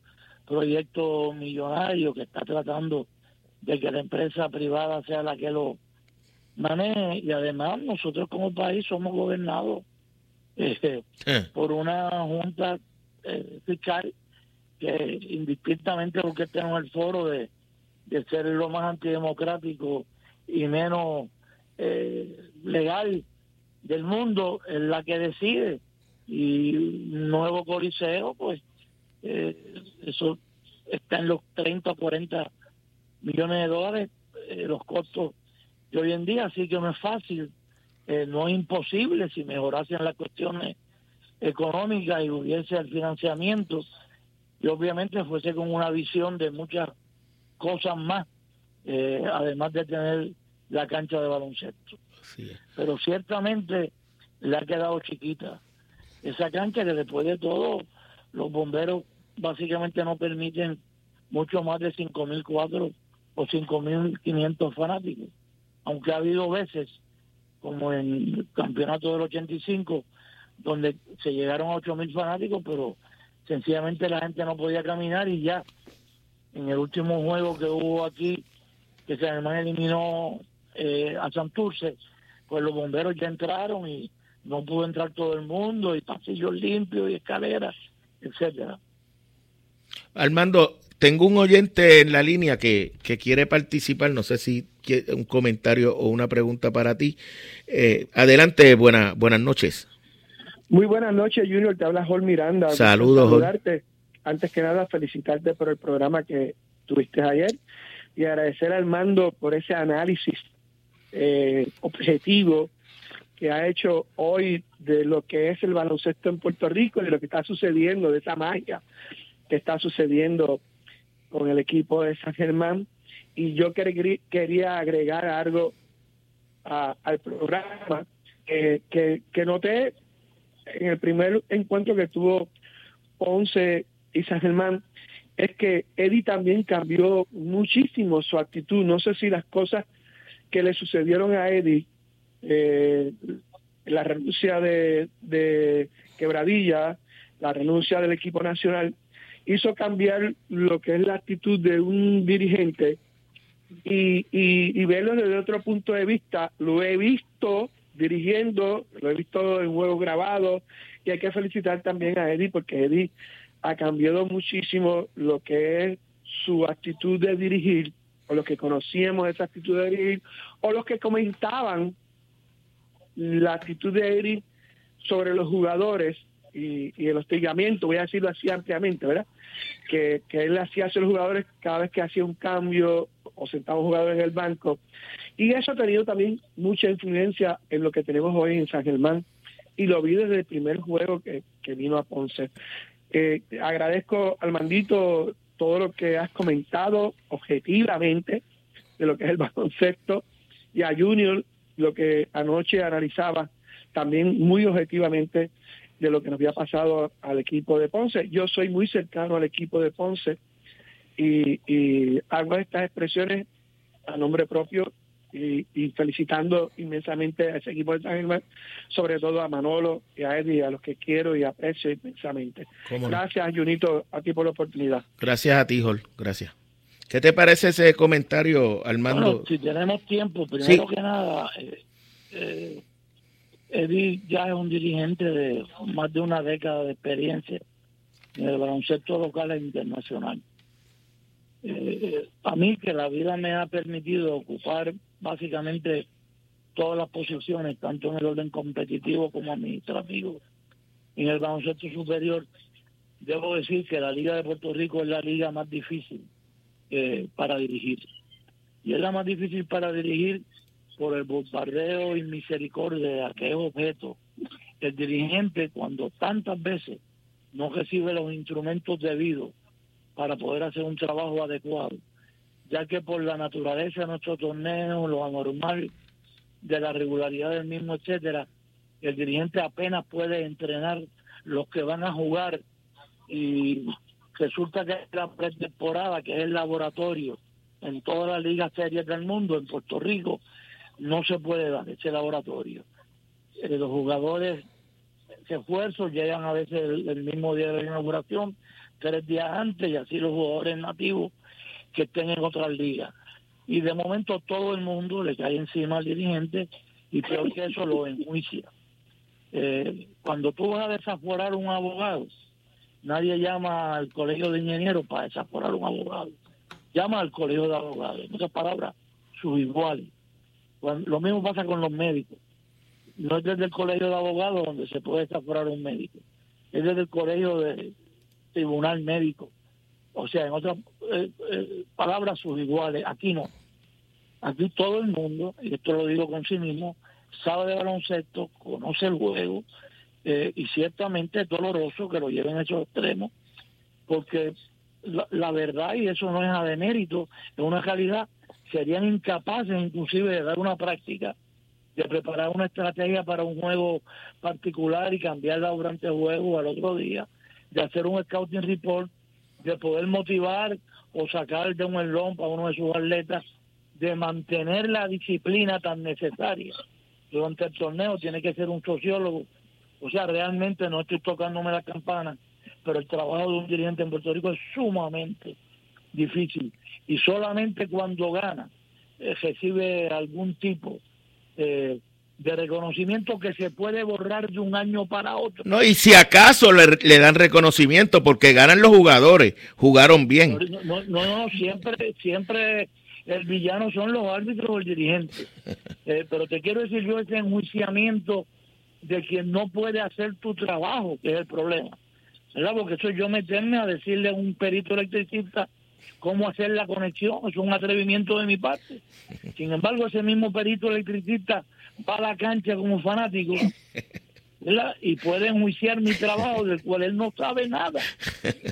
proyecto millonario que está tratando de que la empresa privada sea la que lo maneje y además nosotros como país somos gobernados este, eh. por una junta eh, fiscal que indistintamente porque tenemos el foro de, ser lo más antidemocrático y menos eh, legal del mundo es la que decide. Y nuevo coliseo pues eso está en los 30 o 40 millones de dólares los costos de hoy en día. Así que no es fácil eh, no es imposible si mejorasen las cuestiones económicas y hubiese el financiamiento y obviamente fuese con una visión de muchas cosas más, eh, además de tener la cancha de baloncesto. Pero ciertamente le ha quedado chiquita esa cancha que después de todo los bomberos básicamente no permiten mucho más de 5.004 o 5.500 fanáticos, aunque ha habido veces como en el campeonato del 85, donde se llegaron a 8.000 fanáticos, pero sencillamente la gente no podía caminar y ya en el último juego que hubo aquí, que se además eliminó eh, a Santurce, pues los bomberos ya entraron y no pudo entrar todo el mundo y pasillos limpios y escaleras, etcétera. Armando, tengo un oyente en la línea que, que quiere participar, no sé si un comentario o una pregunta para ti. Eh, adelante, buena, buenas noches. Muy buenas noches, Junior. Te habla Jol Miranda. Saludos, saludarte. Antes que nada, felicitarte por el programa que tuviste ayer y agradecer al mando por ese análisis eh, objetivo que ha hecho hoy de lo que es el baloncesto en Puerto Rico y de lo que está sucediendo, de esa magia que está sucediendo con el equipo de San Germán. Y yo quería agregar algo al programa que, que, que noté en el primer encuentro que tuvo Ponce y San Germán es que Eddie también cambió muchísimo su actitud. No sé si las cosas que le sucedieron a Eddie, eh, la renuncia de, de Quebradilla, la renuncia del equipo nacional, hizo cambiar lo que es la actitud de un dirigente y, y, verlo desde otro punto de vista. Lo he visto dirigiendo, lo he visto en juegos grabados y hay que felicitar también a Eddie porque Eddie ha cambiado muchísimo lo que es su actitud de dirigir o los que conocíamos esa actitud de dirigir o los que comentaban la actitud de Eddie sobre los jugadores y, el hostigamiento, voy a decirlo así ampliamente, ¿verdad? Que, él hacía hacia los jugadores cada vez que hacía un cambio o sentaba un jugador en el banco. Y eso ha tenido también mucha influencia en lo que tenemos hoy en San Germán. Y lo vi desde el primer juego que vino a Ponce. Eh, agradezco al mandito todo lo que has comentado objetivamente de lo que es el baloncesto y a Junior lo que anoche analizaba también muy objetivamente de lo que nos había pasado al equipo de Ponce. Yo soy muy cercano al equipo de Ponce y hago estas expresiones a nombre propio y, y, felicitando inmensamente a ese equipo de San Germán, sobre todo a Manolo y a Eddie, a los que quiero y aprecio inmensamente. Gracias, Junito, a ti por la oportunidad. Gracias a ti, Jol. Gracias. ¿Qué te parece ese comentario, Armando? Bueno, si tenemos tiempo, primero que nada, eh, eh, Eddie ya es un dirigente de más de una década de experiencia en el baloncesto local e internacional. Eh, a mí que la vida me ha permitido ocupar básicamente todas las posiciones, tanto en el orden competitivo como administrativo. En el baloncesto superior, debo decir que la Liga de Puerto Rico es la liga más difícil eh, para dirigir. Y es la más difícil para dirigir por el bombardeo y misericordia de aquel objeto. El dirigente, cuando tantas veces no recibe los instrumentos debidos para poder hacer un trabajo adecuado, ya que por la naturaleza de nuestro torneo, lo anormal de la regularidad del mismo, etcétera, el dirigente apenas puede entrenar los que van a jugar y resulta que la pretemporada, que es el laboratorio en todas las ligas serias del mundo, en Puerto Rico, no se puede dar ese laboratorio. Eh, los jugadores se esfuerzos llegan a veces el, mismo día de la inauguración, tres días antes, y así los jugadores nativos que estén en otras ligas. Y de momento todo el mundo le cae encima al dirigente y peor que eso lo enjuicia. Eh, cuando tú vas a desaforar un abogado, nadie llama al colegio de ingenieros para desaforar un abogado. Llama al colegio de abogados. En otras palabras, sus iguales lo mismo pasa con los médicos. No es desde el colegio de abogados donde se puede desaforar un médico. Es desde el colegio de tribunal médico. O sea, en otras eh, eh, palabras, sus iguales. Aquí no. Aquí todo el mundo, y esto lo digo con sí mismo, sabe de baloncesto, conoce el juego, eh, y ciertamente es doloroso que lo lleven a esos extremos, porque la, verdad, y eso no es a demérito, es una realidad, serían incapaces inclusive de dar una práctica, de preparar una estrategia para un juego particular y cambiarla durante el juego al otro día, de hacer un scouting report, de poder motivar o sacar de un elón para uno de sus atletas, de mantener la disciplina tan necesaria durante el torneo, tiene que ser un sociólogo. O sea, realmente no estoy tocándome la campana, pero el trabajo de un dirigente en Puerto Rico es sumamente difícil. Y solamente cuando gana eh, recibe algún tipo eh, de reconocimiento que se puede borrar de un año para otro. No, y si acaso le, dan reconocimiento porque ganan los jugadores, jugaron bien. No, no, siempre, siempre el villano son los árbitros o el dirigente. Eh, pero te quiero decir yo ese enjuiciamiento de quien no puede hacer tu trabajo, que es el problema. ¿Verdad? Porque eso yo meterme a decirle a un perito electricista cómo hacer la conexión, es un atrevimiento de mi parte. Sin embargo, ese mismo perito electricista va a la cancha como fanático y puede enjuiciar mi trabajo del cual él no sabe nada,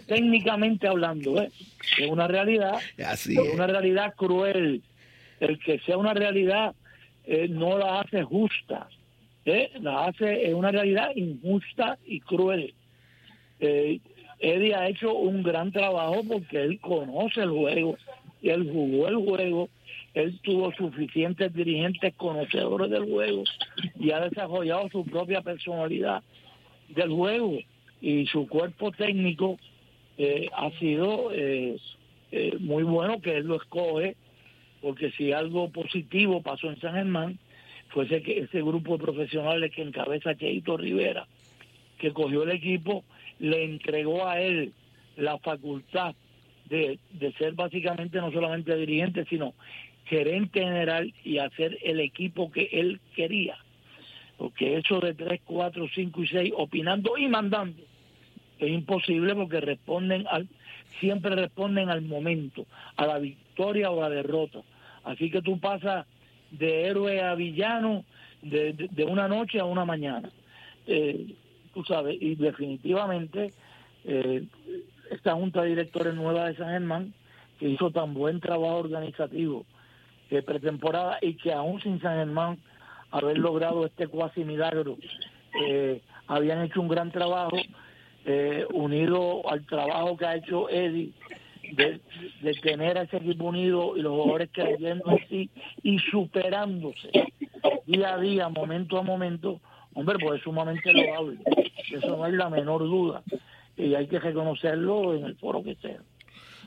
técnicamente hablando. ¿eh? Es una realidad, es una realidad cruel. El que sea una realidad eh, no la hace justa, ¿eh? la hace es una realidad injusta y cruel. Eh, Eddie ha hecho un gran trabajo porque él conoce el juego él jugó el juego él tuvo suficientes dirigentes conocedores del juego y ha desarrollado su propia personalidad del juego y su cuerpo técnico eh, ha sido eh, eh, muy bueno que él lo escoge porque si algo positivo pasó en San Germán fuese que ese grupo de profesionales que encabeza Cheito Rivera que cogió el equipo le entregó a él la facultad de, de ser básicamente no solamente dirigente sino gerente general y hacer el equipo que él quería. Porque eso de 3, 4, 5 y 6, opinando y mandando, es imposible porque responden al, siempre responden al momento, a la victoria o a la derrota. Así que tú pasas de héroe a villano de, de, una noche a una mañana. Eh, tú sabes, y definitivamente eh, esta junta de directores nueva de San Germán, que hizo tan buen trabajo organizativo pretemporada y que aún sin San Germán haber logrado este cuasi milagro, eh, habían hecho un gran trabajo eh, unido al trabajo que ha hecho Eddie de, tener a ese equipo unido y los jugadores creyendo en sí y superándose día a día, momento a momento, hombre, pues es sumamente loable. Eso no hay la menor duda. Y hay que reconocerlo en el foro que sea.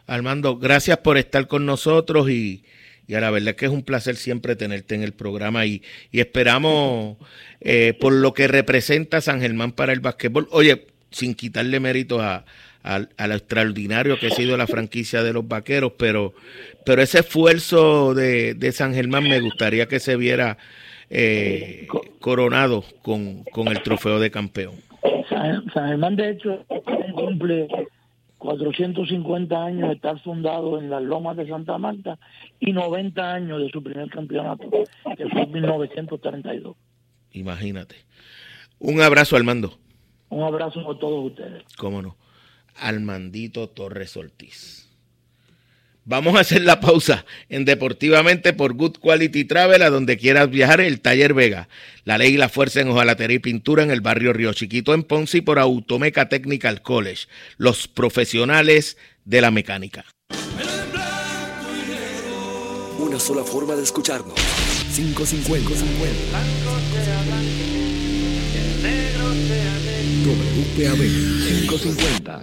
Armando, gracias por estar con nosotros y, y a la verdad es que es un placer siempre tenerte en el programa y, y esperamos eh, por lo que representa San Germán para el básquetbol. Oye, sin quitarle méritos a, a, lo extraordinario que ha sido la franquicia de los vaqueros, pero, pero ese esfuerzo de, de San Germán me gustaría que se viera eh, coronado con, con el trofeo de campeón. San, San Germán, de hecho, cumple 450 años de estar fundado en las lomas de Santa Marta y 90 años de su primer campeonato, que fue en 1932. Imagínate. Un abrazo, Armando. Un abrazo a todos ustedes. Cómo no. Armandito Torres Ortiz. Vamos a hacer la pausa en Deportivamente por Good Quality Travel, a donde quieras viajar, el Taller Vega. La ley y la fuerza en hojalatería y pintura en el barrio Río Chiquito en Ponce y por Automeca Technical College. Los profesionales de la mecánica. Una sola forma de escucharnos. 550. WPAB 550.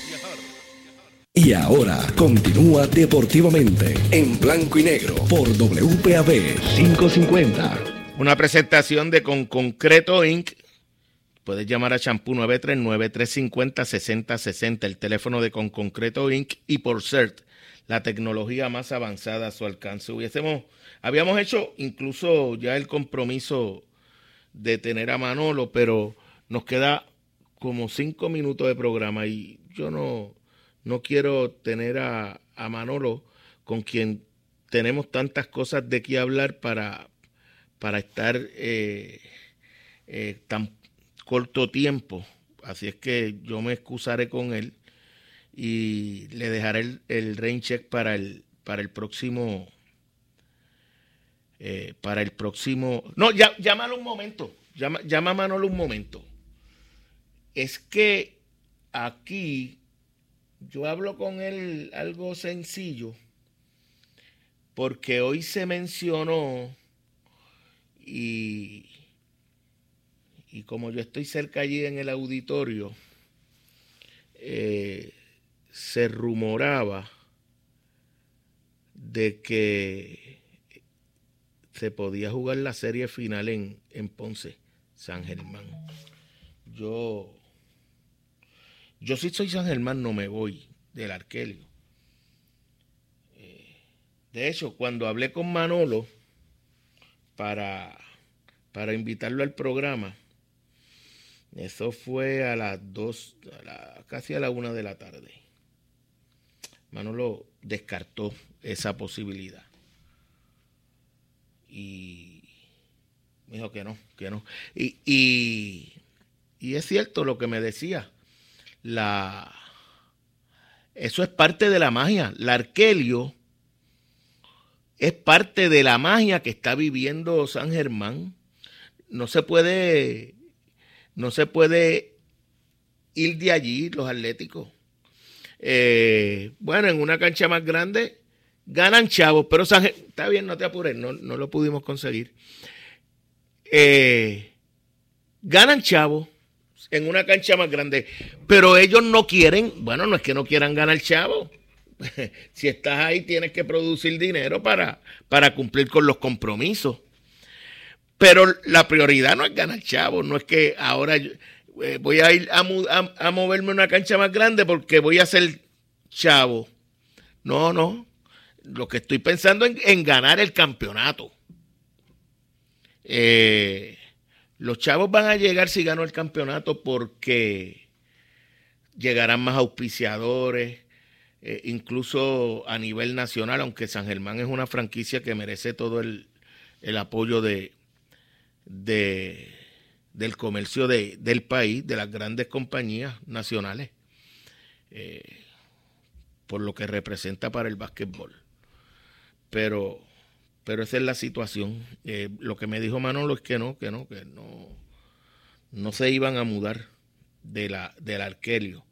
Y ahora continúa deportivamente en blanco y negro por WPAB 550. Una presentación de Con Concreto Inc. Puedes llamar a Champú 939-350-6060, el teléfono de Con Concreto Inc. y por CERT, la tecnología más avanzada a su alcance. Hubiésemos, habíamos hecho incluso ya el compromiso de tener a Manolo, pero nos queda como cinco minutos de programa y yo no, no quiero tener a, a Manolo con quien tenemos tantas cosas de qué hablar para, para estar eh, eh, tan corto tiempo. Así es que yo me excusaré con él y le dejaré el, el rain check para el, para el próximo. Eh, para el próximo. No, llámalo un momento. Llama, llama a Manolo un momento. Es que aquí yo hablo con él algo sencillo porque hoy se mencionó y, y como yo estoy cerca allí en el auditorio, eh, se rumoraba de que se podía jugar la serie final en, en Ponce, San Germán. Yo, yo si soy San Germán no me voy del Arquelio. De hecho, cuando hablé con Manolo para, para invitarlo al programa, eso fue a las dos, casi a la una de la tarde. Manolo descartó esa posibilidad. Y me dijo que no, que no. Y, y es cierto lo que me decía. La, eso es parte de la magia. La Arquelio es parte de la magia que está viviendo San Germán. No se puede, no se puede ir de allí los atléticos. Eh, bueno, en una cancha más grande ganan chavos, pero San Germán, está bien, no te apures, no, no lo pudimos conseguir. Eh, ganan chavos en una cancha más grande, pero ellos no quieren, bueno, no es que no quieran ganar chavos si estás ahí tienes que producir dinero para, para cumplir con los compromisos. Pero la prioridad no es ganar chavos, no es que ahora eh, voy a ir a, a, moverme a una cancha más grande porque voy a ser chavo. No, no. Lo que estoy pensando en, en ganar el campeonato. Eh, los chavos van a llegar si gano el campeonato porque llegarán más auspiciadores, eh, incluso a nivel nacional, aunque San Germán es una franquicia que merece todo el, apoyo de, de, del comercio de, del país, de las grandes compañías nacionales, eh, por lo que representa para el básquetbol. Pero, pero esa es la situación. Eh, lo que me dijo Manolo es que no, que no, que no, no se iban a mudar de la, del Arquelio.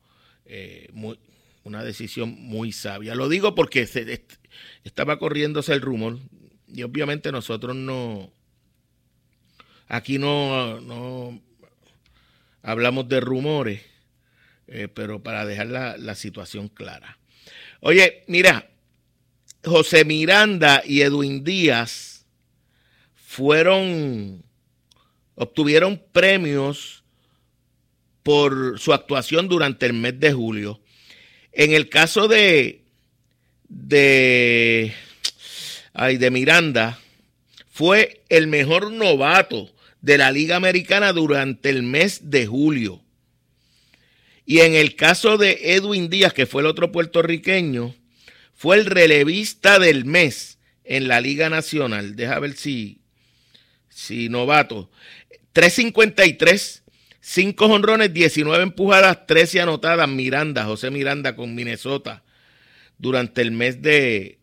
muy, una decisión muy sabia. Lo digo porque se, estaba corriéndose el rumor y obviamente nosotros no, aquí no, no hablamos de rumores, eh, pero para dejar la, la situación clara. Oye, mira, José Miranda y Edwin Díaz fueron, obtuvieron premios por su actuación durante el mes de julio. En el caso de, de, ay, de Miranda, fue el mejor novato de la Liga Americana durante el mes de julio. Y en el caso de Edwin Díaz, que fue el otro puertorriqueño, fue el relevista del mes en la Liga Nacional. Deja ver si, si novato. 353 Cinco honrones, 19 empujadas, 13 anotadas. Miranda, José Miranda con Minnesota durante el mes de,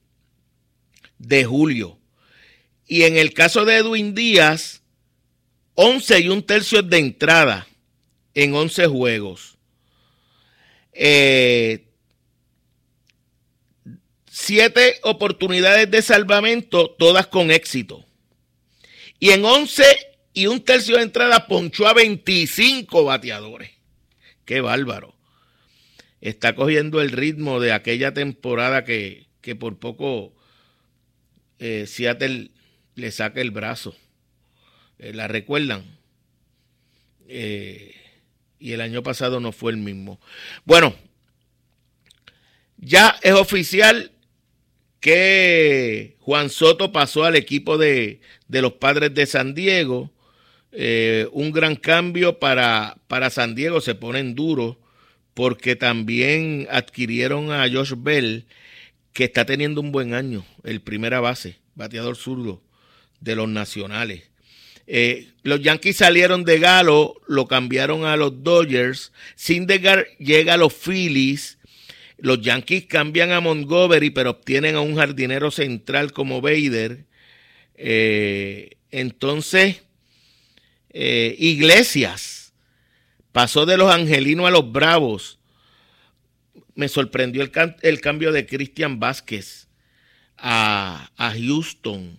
de julio. Y en el caso de Edwin Díaz, 11 y un tercio de entrada en 11 juegos. Eh, siete oportunidades de salvamento, todas con éxito. Y en 11 y un tercio de entrada ponchó a 25 bateadores. Qué bárbaro. Está cogiendo el ritmo de aquella temporada que, por poco eh, Seattle le saca el brazo. Eh, ¿La recuerdan? Eh, y el año pasado no fue el mismo. Bueno, ya es oficial que Juan Soto pasó al equipo de, de los padres de San Diego. Eh, un gran cambio para, para San Diego, se ponen duros porque también adquirieron a Josh Bell, que está teniendo un buen año, el primera base, bateador zurdo de los nacionales. Eh, los Yankees salieron de Galo, lo cambiaron a los Dodgers. Sindegar llega a los Phillies. Los Yankees cambian a Montgomery, pero obtienen a un jardinero central como Bader. Eh, entonces, eh, Iglesias pasó de los Angelinos a los Bravos. Me sorprendió el, cambio de Christian Vázquez a, a Houston.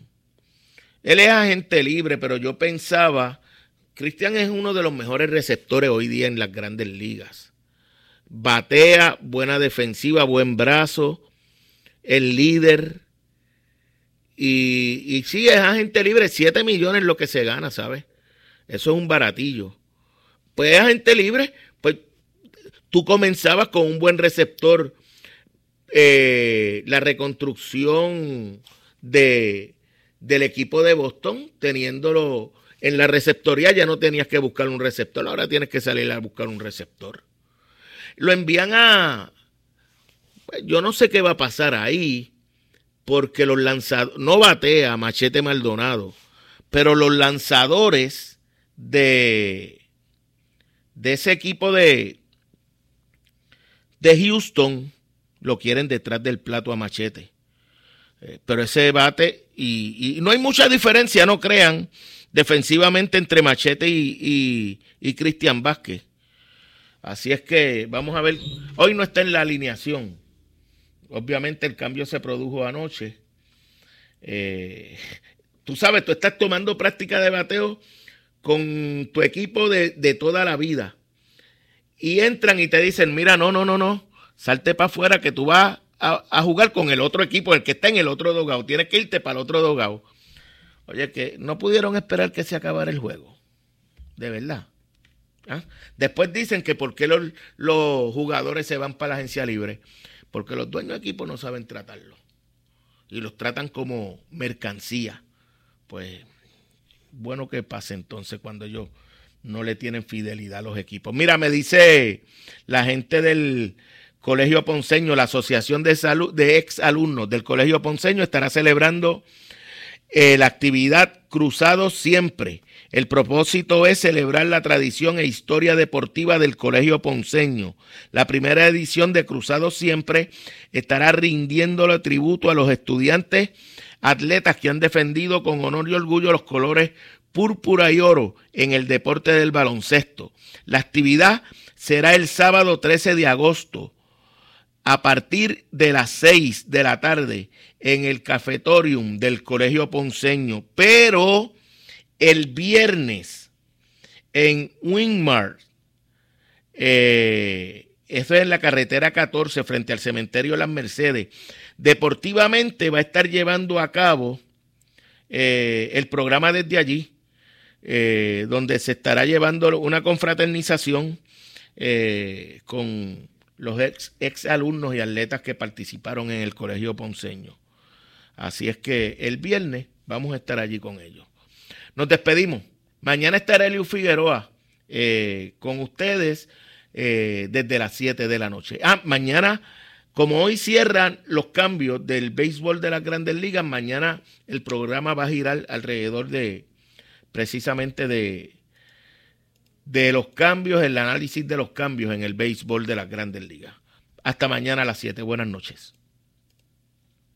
Él es agente libre, pero yo pensaba, Cristian es uno de los mejores receptores hoy día en las grandes ligas. Batea, buena defensiva, buen brazo, el líder. Y, y sí, es agente libre, 7 millones lo que se gana, ¿sabes? Eso es un baratillo. Pues es agente libre, pues tú comenzabas con un buen receptor. Eh, la reconstrucción de, del equipo de Boston, teniéndolo en la receptoría, ya no tenías que buscar un receptor, ahora tienes que salir a buscar un receptor. Lo envían a... Pues, yo no sé qué va a pasar ahí, porque los lanzadores, no batea Machete Maldonado, pero los lanzadores de, de ese equipo de, de Houston lo quieren detrás del plato a Machete. Eh, pero ese bate, y, no hay mucha diferencia, no crean, defensivamente entre Machete y, y, Cristian Vázquez. Así es que vamos a ver, hoy no está en la alineación. Obviamente el cambio se produjo anoche. Eh, tú sabes, tú estás tomando práctica de bateo con tu equipo de, de, toda la vida. Y entran y te dicen, mira, no, no, no, no, salte para afuera que tú vas a, jugar con el otro equipo, el que está en el otro dogado. Tienes que irte para el otro dogado. Oye, que no pudieron esperar que se acabara el juego. De verdad. ¿Ah? Después dicen que por qué los, jugadores se van para la agencia libre. Porque los dueños de equipo no saben tratarlo. Y los tratan como mercancía. Pues bueno que pase entonces cuando ellos no le tienen fidelidad a los equipos. Mira, me dice la gente del Colegio Ponceño, la Asociación de, Salud, de Ex Alumnos del Colegio Ponceño estará celebrando eh, la actividad Cruzado Siempre. El propósito es celebrar la tradición e historia deportiva del Colegio Ponceño. La primera edición de Cruzado Siempre estará rindiéndole tributo a los estudiantes atletas que han defendido con honor y orgullo los colores púrpura y oro en el deporte del baloncesto. La actividad será el sábado 13 de agosto a partir de las 6 de la tarde en el cafetorium del Colegio Ponceño, pero el viernes en Wingmar, eh, eso es en la carretera 14 frente al cementerio Las Mercedes, deportivamente va a estar llevando a cabo eh, el programa desde allí, eh, donde se estará llevando una confraternización con los ex, alumnos y atletas que participaron en el Colegio Ponceño. Así es que el viernes vamos a estar allí con ellos. Nos despedimos. Mañana estará Eliu Figueroa eh, con ustedes eh, desde las 7 de la noche. Ah, mañana, como hoy cierran los cambios del béisbol de las grandes ligas, mañana el programa va a girar alrededor de precisamente de de los cambios, el análisis de los cambios en el béisbol de las grandes ligas. Hasta mañana a las 7. Buenas noches.